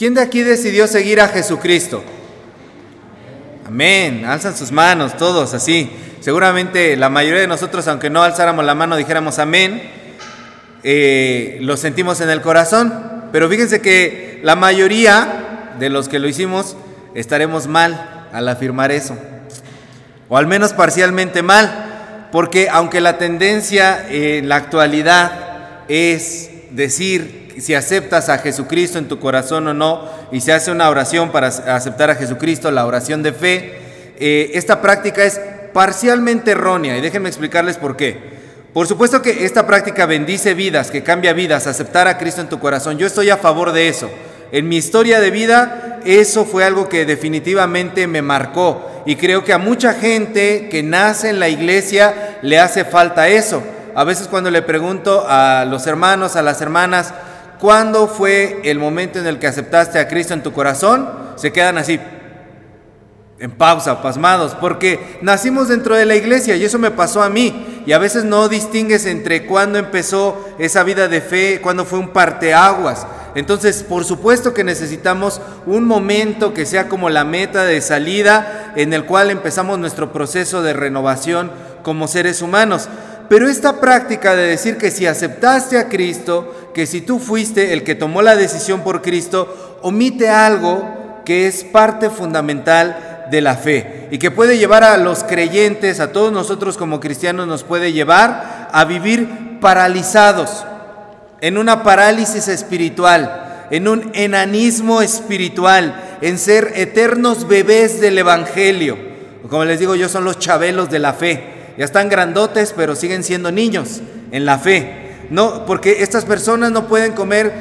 ¿Quién de aquí decidió seguir a Jesucristo? Amén. Alzan sus manos todos así. Seguramente la mayoría de nosotros, aunque no alzáramos la mano, dijéramos amén, eh, lo sentimos en el corazón. Pero fíjense que la mayoría de los que lo hicimos estaremos mal al afirmar eso. O al menos parcialmente mal. Porque aunque la tendencia en la actualidad es decir si aceptas a Jesucristo en tu corazón o no, y se hace una oración para aceptar a Jesucristo, la oración de fe, eh, esta práctica es parcialmente errónea, y déjenme explicarles por qué. Por supuesto que esta práctica bendice vidas, que cambia vidas, aceptar a Cristo en tu corazón. Yo estoy a favor de eso. En mi historia de vida, eso fue algo que definitivamente me marcó. Y creo que a mucha gente que nace en la iglesia le hace falta eso. A veces cuando le pregunto a los hermanos, a las hermanas, ¿Cuándo fue el momento en el que aceptaste a Cristo en tu corazón? Se quedan así, en pausa, pasmados, porque nacimos dentro de la iglesia y eso me pasó a mí. Y a veces no distingues entre cuándo empezó esa vida de fe, cuándo fue un parteaguas. Entonces, por supuesto que necesitamos un momento que sea como la meta de salida en el cual empezamos nuestro proceso de renovación como seres humanos. Pero esta práctica de decir que si aceptaste a Cristo, que si tú fuiste el que tomó la decisión por Cristo, omite algo que es parte fundamental de la fe y que puede llevar a los creyentes, a todos nosotros como cristianos, nos puede llevar a vivir paralizados, en una parálisis espiritual, en un enanismo espiritual, en ser eternos bebés del Evangelio. Como les digo yo, son los chabelos de la fe ya están grandotes, pero siguen siendo niños en la fe. No, porque estas personas no pueden comer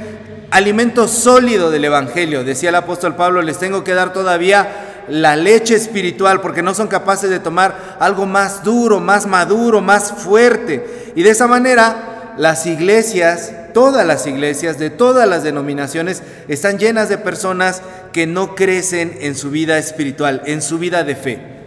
alimento sólido del Evangelio. Decía el apóstol Pablo, les tengo que dar todavía la leche espiritual porque no son capaces de tomar algo más duro, más maduro, más fuerte. Y de esa manera las iglesias, todas las iglesias de todas las denominaciones están llenas de personas que no crecen en su vida espiritual, en su vida de fe.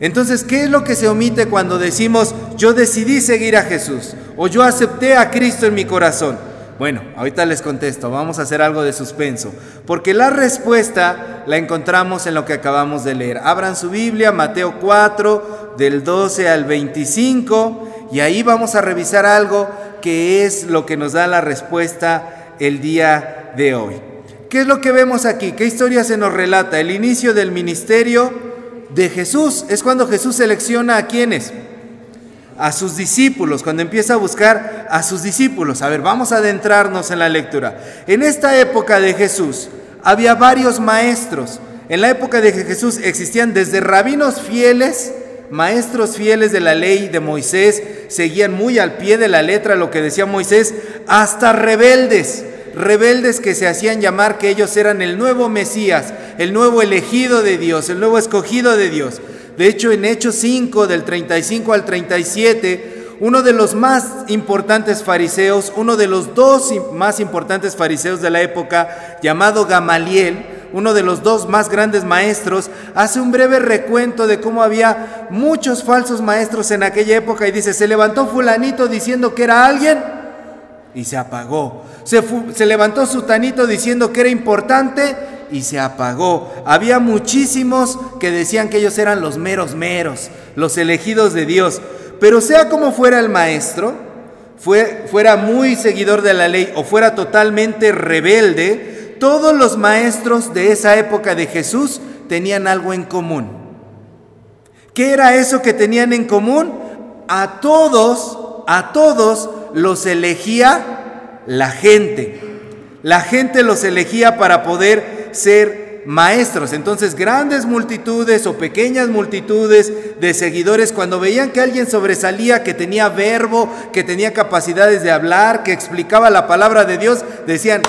Entonces, ¿qué es lo que se omite cuando decimos yo decidí seguir a Jesús o yo acepté a Cristo en mi corazón? Bueno, ahorita les contesto, vamos a hacer algo de suspenso, porque la respuesta la encontramos en lo que acabamos de leer. Abran su Biblia, Mateo 4, del 12 al 25, y ahí vamos a revisar algo que es lo que nos da la respuesta el día de hoy. ¿Qué es lo que vemos aquí? ¿Qué historia se nos relata? El inicio del ministerio de Jesús. Es cuando Jesús selecciona a quienes. A sus discípulos, cuando empieza a buscar a sus discípulos. A ver, vamos a adentrarnos en la lectura. En esta época de Jesús había varios maestros. En la época de Jesús existían desde rabinos fieles, maestros fieles de la ley de Moisés, seguían muy al pie de la letra lo que decía Moisés, hasta rebeldes rebeldes que se hacían llamar que ellos eran el nuevo Mesías, el nuevo elegido de Dios, el nuevo escogido de Dios. De hecho, en Hechos 5, del 35 al 37, uno de los más importantes fariseos, uno de los dos más importantes fariseos de la época, llamado Gamaliel, uno de los dos más grandes maestros, hace un breve recuento de cómo había muchos falsos maestros en aquella época y dice, se levantó fulanito diciendo que era alguien y se apagó. Se, levantó su tanito diciendo que era importante y se apagó. Había muchísimos que decían que ellos eran los meros meros, los elegidos de Dios. Pero sea como fuera el maestro, fue, fuera muy seguidor de la ley o fuera totalmente rebelde, todos los maestros de esa época de Jesús tenían algo en común. ¿Qué era eso que tenían en común? A todos, a todos los elegía la gente. La gente los elegía para poder ser maestros. Entonces grandes multitudes o pequeñas multitudes de seguidores, cuando veían que alguien sobresalía, que tenía verbo, que tenía capacidades de hablar, que explicaba la palabra de Dios, decían,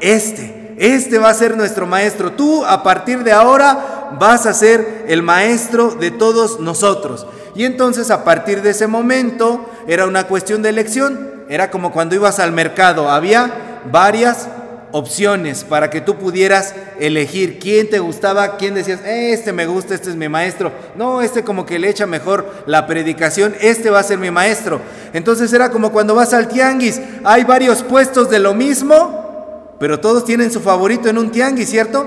este, este va a ser nuestro maestro. Tú a partir de ahora vas a ser el maestro de todos nosotros. Y entonces a partir de ese momento era una cuestión de elección. Era como cuando ibas al mercado, había varias opciones para que tú pudieras elegir quién te gustaba, quién decías, este me gusta, este es mi maestro, no, este como que le echa mejor la predicación, este va a ser mi maestro. Entonces era como cuando vas al tianguis, hay varios puestos de lo mismo, pero todos tienen su favorito en un tianguis, ¿cierto?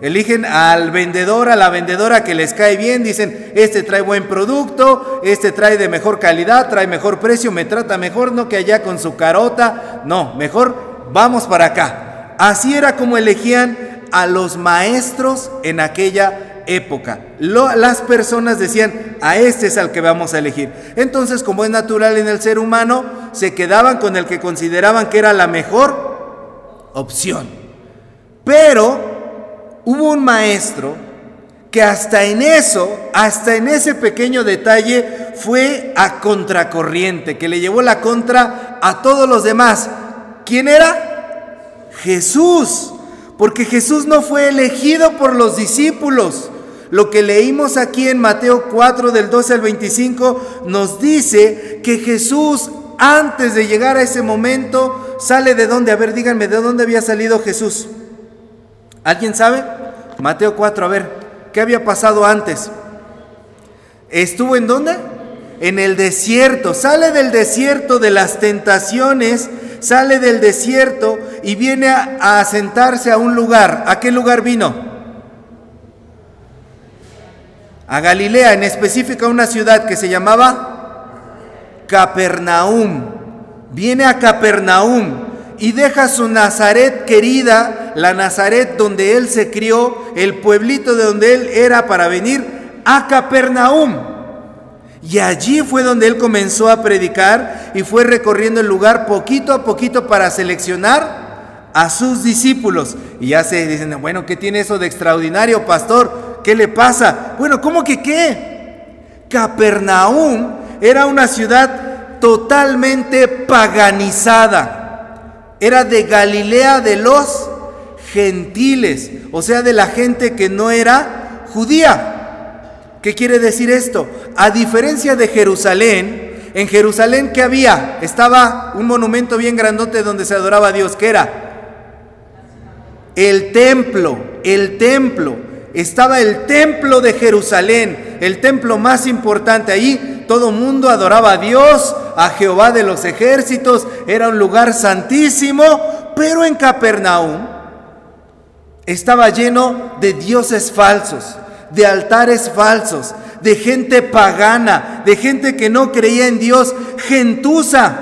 Eligen al vendedor, a la vendedora que les cae bien, dicen, este trae buen producto, este trae de mejor calidad, trae mejor precio, me trata mejor, no que allá con su carota, no, mejor vamos para acá. Así era como elegían a los maestros en aquella época. las personas decían, a este es al que vamos a elegir. Entonces, como es natural en el ser humano, se quedaban con el que consideraban que era la mejor opción. Pero hubo un maestro que hasta en eso, hasta en ese pequeño detalle, fue a contracorriente, que le llevó la contra a todos los demás. ¿Quién era? Jesús. Porque Jesús no fue elegido por los discípulos. Lo que leímos aquí en Mateo 4 del 12 al 25 nos dice que Jesús antes de llegar a ese momento sale de dónde. A ver, díganme, ¿de dónde había salido Jesús? ¿Alguien sabe? Mateo 4, a ver, ¿qué había pasado antes? ¿Estuvo en dónde? En el desierto. Sale del desierto de las tentaciones, sale del desierto y viene a, a sentarse a un lugar. ¿A qué lugar vino? A Galilea, en específico a una ciudad que se llamaba Capernaum. Viene a Capernaum y deja su Nazaret querida, la Nazaret donde él se crió, el pueblito de donde él era para venir a Capernaum. Y allí fue donde él comenzó a predicar y fue recorriendo el lugar poquito a poquito para seleccionar a sus discípulos. Y ya se dicen, bueno, ¿qué tiene eso de extraordinario, pastor? ¿Qué le pasa? Bueno, ¿cómo que qué? Capernaum era una ciudad totalmente paganizada era de Galilea de los gentiles, o sea, de la gente que no era judía. ¿Qué quiere decir esto? A diferencia de Jerusalén, en Jerusalén ¿qué había? Estaba un monumento bien grandote donde se adoraba a Dios, ¿qué era? El templo, el templo. Estaba el templo de Jerusalén, el templo más importante. Ahí todo mundo adoraba a Dios, a Jehová de los ejércitos, era un lugar santísimo, pero en Capernaum estaba lleno de dioses falsos, de altares falsos, de gente pagana, de gente que no creía en Dios, gentuza,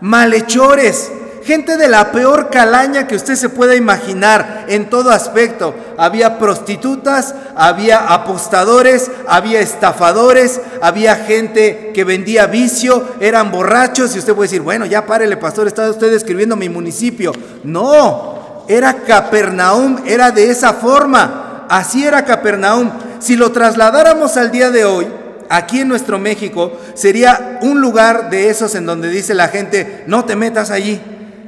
malhechores, gente de la peor calaña que usted se pueda imaginar en todo aspecto. Había prostitutas, había apostadores, había estafadores, había gente que vendía vicio, eran borrachos y usted puede decir, bueno, ya párele, pastor, está usted describiendo mi municipio. No, era Capernaum, era de esa forma. Así era Capernaum. Si lo trasladáramos al día de hoy, aquí en nuestro México, sería un lugar de esos en donde dice la gente, no te metas allí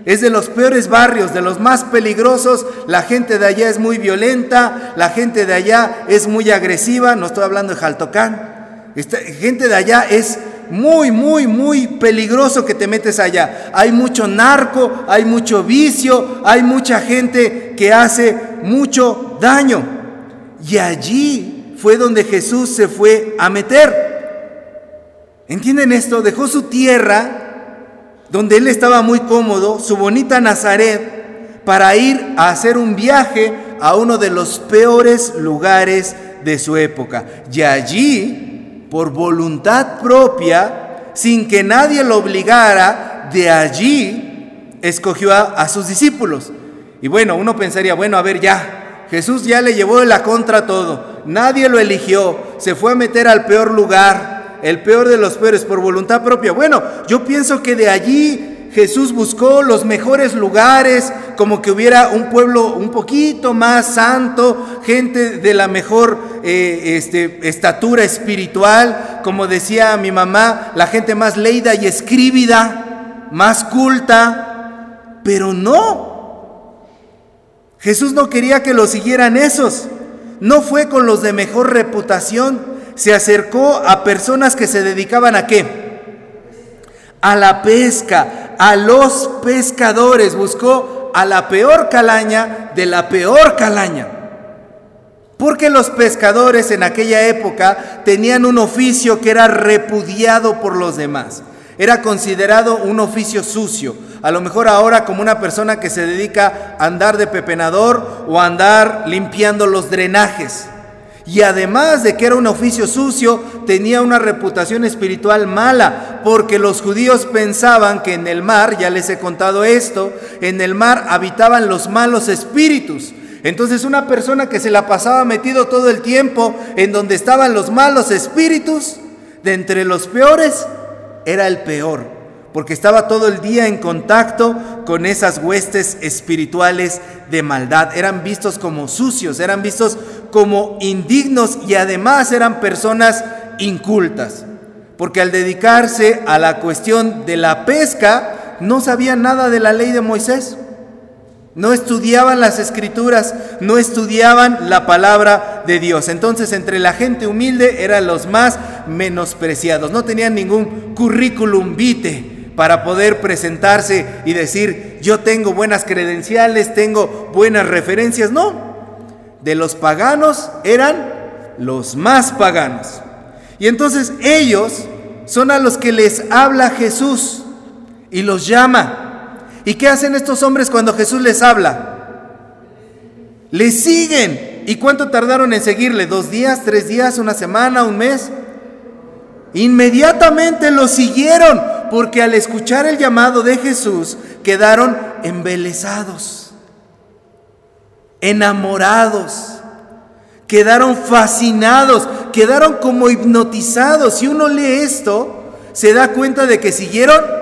es de los peores barrios, de los más peligrosos. La gente de allá es muy violenta, la gente de allá es muy agresiva. No estoy hablando de Jaltocán. Esta gente de allá es muy, muy, muy peligroso que te metes allá. Hay mucho narco, hay mucho vicio, hay mucha gente que hace mucho daño. Y allí fue donde Jesús se fue a meter. ¿Entienden esto? Dejó su tierra donde él estaba muy cómodo, su bonita Nazaret, para ir a hacer un viaje a uno de los peores lugares de su época. Y allí, por voluntad propia, sin que nadie lo obligara, de allí escogió a, sus discípulos. Y bueno, uno pensaría, bueno, a ver ya, Jesús ya le llevó de la contra todo, nadie lo eligió, se fue a meter al peor lugar, el peor de los peores, por voluntad propia. Bueno, yo pienso que de allí Jesús buscó los mejores lugares, como que hubiera un pueblo un poquito más santo, gente de la mejor eh, este, estatura espiritual, como decía mi mamá, la gente más leída y escríbida, más culta, pero no. Jesús no quería que lo siguieran esos, no fue con los de mejor reputación, se acercó a personas que se dedicaban a qué? A la pesca, a los pescadores, buscó a la peor calaña de la peor calaña. Porque los pescadores en aquella época tenían un oficio que era repudiado por los demás. Era considerado un oficio sucio. A lo mejor ahora como una persona que se dedica a andar de pepenador o a andar limpiando los drenajes. Y además de que era un oficio sucio, tenía una reputación espiritual mala, porque los judíos pensaban que en el mar, ya les he contado esto, en el mar habitaban los malos espíritus. Entonces una persona que se la pasaba metido todo el tiempo en donde estaban los malos espíritus, de entre los peores, era el peor, porque estaba todo el día en contacto con esas huestes espirituales de maldad. Eran vistos como sucios, eran vistos como indignos y además eran personas incultas, porque al dedicarse a la cuestión de la pesca, no sabían nada de la ley de Moisés. No estudiaban las escrituras, no estudiaban la palabra de Dios. Entonces entre la gente humilde eran los más menospreciados. No tenían ningún currículum vitae para poder presentarse y decir, yo tengo buenas credenciales, tengo buenas referencias. No, de los paganos eran los más paganos. Y entonces ellos son a los que les habla Jesús y los llama. ¿Y qué hacen estos hombres cuando Jesús les habla? Le siguen. ¿Y cuánto tardaron en seguirle? ¿Dos días, tres días, una semana, un mes? Inmediatamente lo siguieron porque al escuchar el llamado de Jesús quedaron embelesados, enamorados, quedaron fascinados, quedaron como hipnotizados. Si uno lee esto, se da cuenta de que siguieron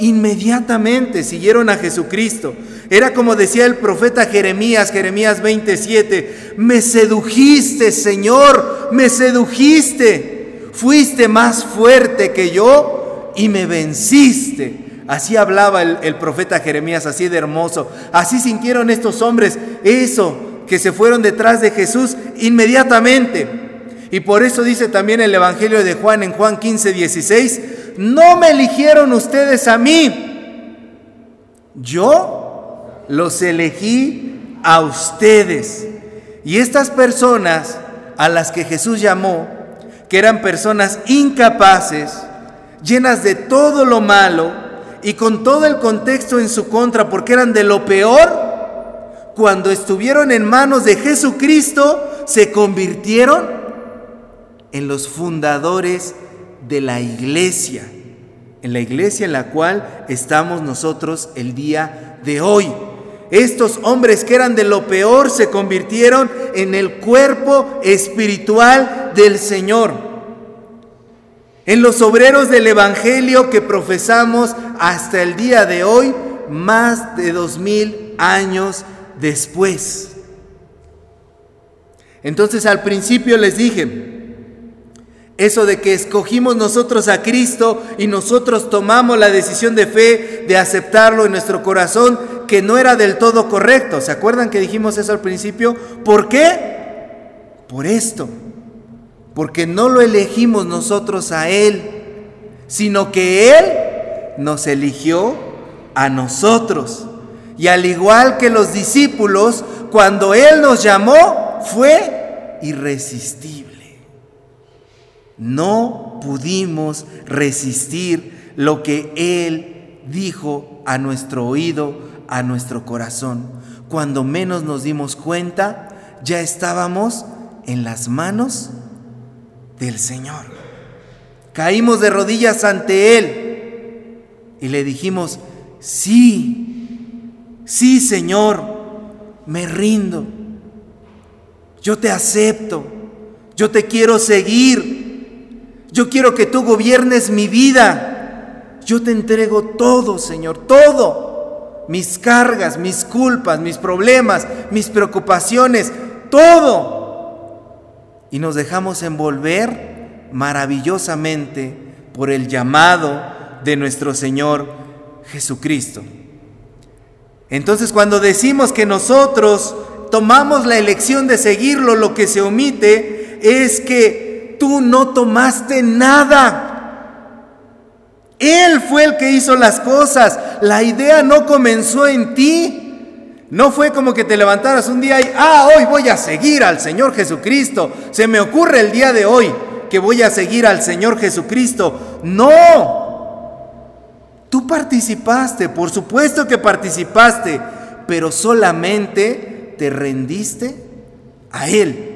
inmediatamente siguieron a Jesucristo. Era como decía el profeta Jeremías, Jeremías 27, me sedujiste, Señor, me sedujiste, fuiste más fuerte que yo y me venciste. Así hablaba el, profeta Jeremías, así de hermoso. Así sintieron estos hombres eso, que se fueron detrás de Jesús inmediatamente. Y por eso dice también el Evangelio de Juan en Juan 15, 16, no me eligieron ustedes a mí, yo los elegí a ustedes. Y estas personas a las que Jesús llamó, que eran personas incapaces, llenas de todo lo malo y con todo el contexto en su contra, porque eran de lo peor, cuando estuvieron en manos de Jesucristo, se convirtieron en los fundadores de la iglesia, en la iglesia en la cual estamos nosotros el día de hoy. Estos hombres que eran de lo peor se convirtieron en el cuerpo espiritual del Señor. En los obreros del Evangelio que profesamos hasta el día de hoy, más de dos mil años después. Entonces al principio les dije, eso de que escogimos nosotros a Cristo y nosotros tomamos la decisión de fe de aceptarlo en nuestro corazón, que no era del todo correcto. ¿Se acuerdan que dijimos eso al principio? ¿Por qué? Por esto. Porque no lo elegimos nosotros a Él, sino que Él nos eligió a nosotros. Y al igual que los discípulos, cuando Él nos llamó, fue irresistible. No pudimos resistir lo que Él dijo a nuestro oído, a nuestro corazón. Cuando menos nos dimos cuenta, ya estábamos en las manos del Señor. Caímos de rodillas ante Él y le dijimos, sí, sí Señor, me rindo, yo te acepto, yo te quiero seguir, yo quiero que tú gobiernes mi vida. Yo te entrego todo, Señor, todo. Mis cargas, mis culpas, mis problemas, mis preocupaciones, todo. Y nos dejamos envolver maravillosamente por el llamado de nuestro Señor Jesucristo. Entonces cuando decimos que nosotros tomamos la elección de seguirlo, lo que se omite es que tú no tomaste nada. Él fue el que hizo las cosas. La idea no comenzó en ti. No fue como que te levantaras un día y, ah, hoy voy a seguir al Señor Jesucristo. Se me ocurre el día de hoy que voy a seguir al Señor Jesucristo. No. Tú participaste, por supuesto que participaste, pero solamente te rendiste a Él.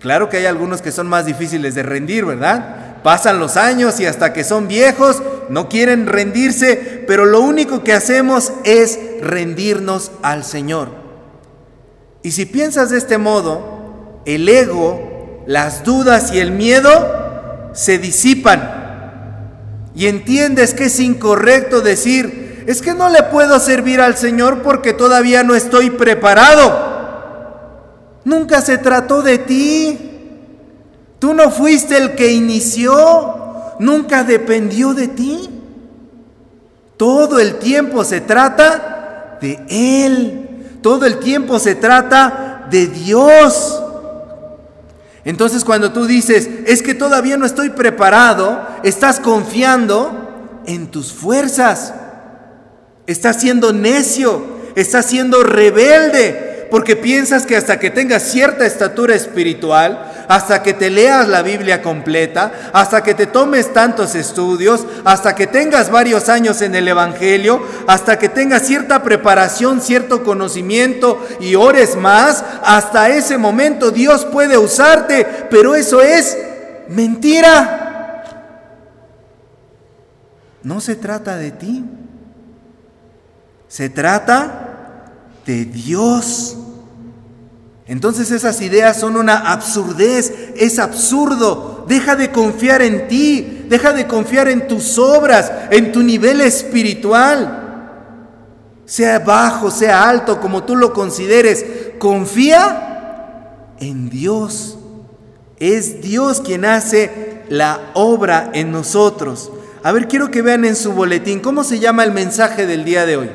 Claro que hay algunos que son más difíciles de rendir, ¿verdad? Pasan los años y hasta que son viejos no quieren rendirse, pero lo único que hacemos es rendirnos al Señor. Y si piensas de este modo, el ego, las dudas y el miedo se disipan. Y entiendes que es incorrecto decir, es que no le puedo servir al Señor porque todavía no estoy preparado. Nunca se trató de ti. Tú no fuiste el que inició. Nunca dependió de ti. Todo el tiempo se trata de Él. Todo el tiempo se trata de Dios. Entonces cuando tú dices, es que todavía no estoy preparado, estás confiando en tus fuerzas. Estás siendo necio, estás siendo rebelde, porque piensas que hasta que tengas cierta estatura espiritual, hasta que te leas la Biblia completa, hasta que te tomes tantos estudios, hasta que tengas varios años en el Evangelio, hasta que tengas cierta preparación, cierto conocimiento y ores más, hasta ese momento Dios puede usarte, pero eso es mentira. No se trata de ti. Se trata de Dios. Entonces esas ideas son una absurdez, es absurdo. Deja de confiar en ti, deja de confiar en tus obras, en tu nivel espiritual. Sea bajo, sea alto, como tú lo consideres, confía en Dios. Es Dios quien hace la obra en nosotros. A ver, quiero que vean en su boletín cómo se llama el mensaje del día de hoy.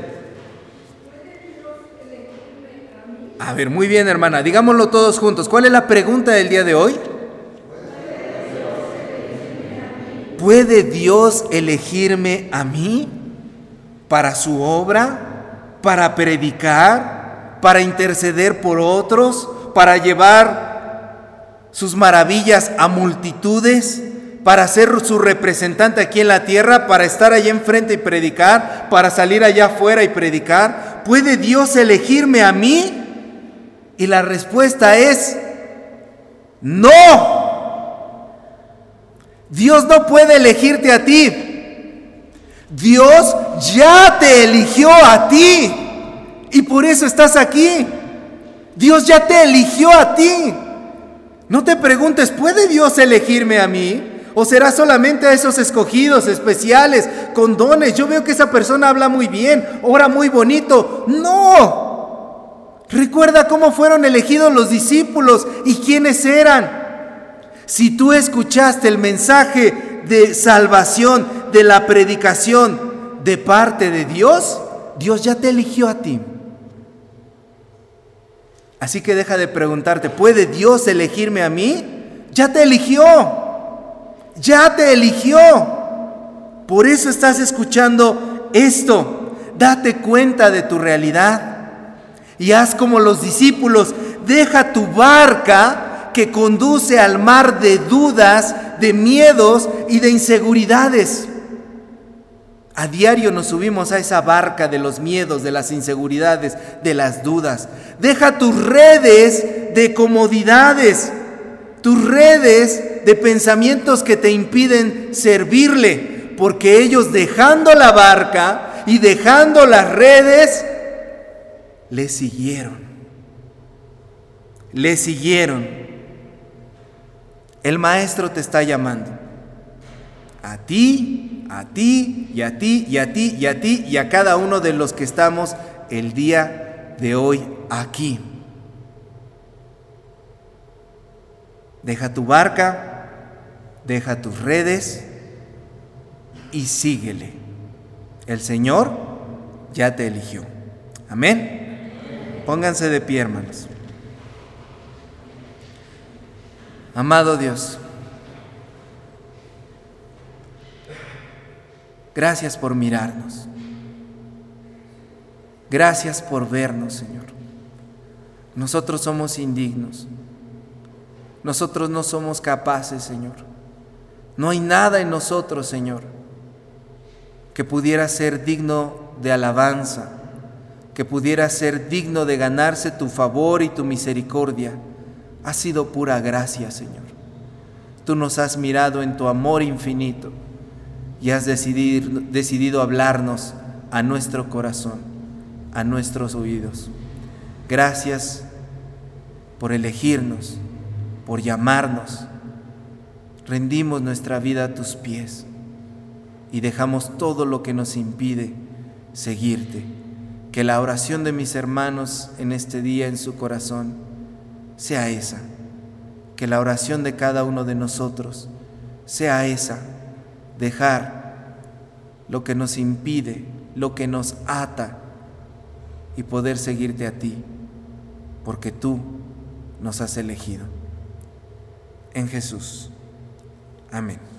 A ver, muy bien hermana, digámoslo todos juntos. ¿Cuál es la pregunta del día de hoy? ¿Puede Dios elegirme a mí para su obra, para predicar, para interceder por otros, para llevar sus maravillas a multitudes, para ser su representante aquí en la tierra, para estar allá enfrente y predicar, para salir allá afuera y predicar? ¿Puede Dios elegirme a mí? Y la respuesta es no. Dios no puede elegirte a ti. Dios ya te eligió a ti. Y por eso estás aquí. Dios ya te eligió a ti. No te preguntes, ¿puede Dios elegirme a mí? ¿O será solamente a esos escogidos especiales, con dones? Yo veo que esa persona habla muy bien, ora muy bonito. No, Recuerda cómo fueron elegidos los discípulos y quiénes eran. Si tú escuchaste el mensaje de salvación, de la predicación de parte de Dios, Dios ya te eligió a ti. Así que deja de preguntarte, ¿puede Dios elegirme a mí? Ya te eligió. Ya te eligió. Por eso estás escuchando esto. Date cuenta de tu realidad y haz como los discípulos, deja tu barca que conduce al mar de dudas, de miedos y de inseguridades. A diario nos subimos a esa barca de los miedos, de las inseguridades, de las dudas. Deja tus redes de comodidades, tus redes de pensamientos que te impiden servirle, porque ellos dejando la barca y dejando las redes, le siguieron. Le siguieron. El maestro te está llamando. A ti, a ti, y a ti, y a ti, y a ti, y a cada uno de los que estamos el día de hoy aquí. Deja tu barca, deja tus redes y síguele. El Señor ya te eligió. Amén. Pónganse de pie, hermanos. Amado Dios, gracias por mirarnos. Gracias por vernos, Señor. Nosotros somos indignos. Nosotros no somos capaces, Señor. No hay nada en nosotros, Señor, que pudiera ser digno de alabanza, que pudiera ser digno de ganarse tu favor y tu misericordia, ha sido pura gracia, Señor. Tú nos has mirado en tu amor infinito y has decidido, hablarnos a nuestro corazón, a nuestros oídos. Gracias por elegirnos, por llamarnos. Rendimos nuestra vida a tus pies y dejamos todo lo que nos impide seguirte. Que la oración de mis hermanos en este día en su corazón sea esa. Que la oración de cada uno de nosotros sea esa. Dejar lo que nos impide, lo que nos ata y poder seguirte a ti, porque tú nos has elegido. En Jesús. Amén.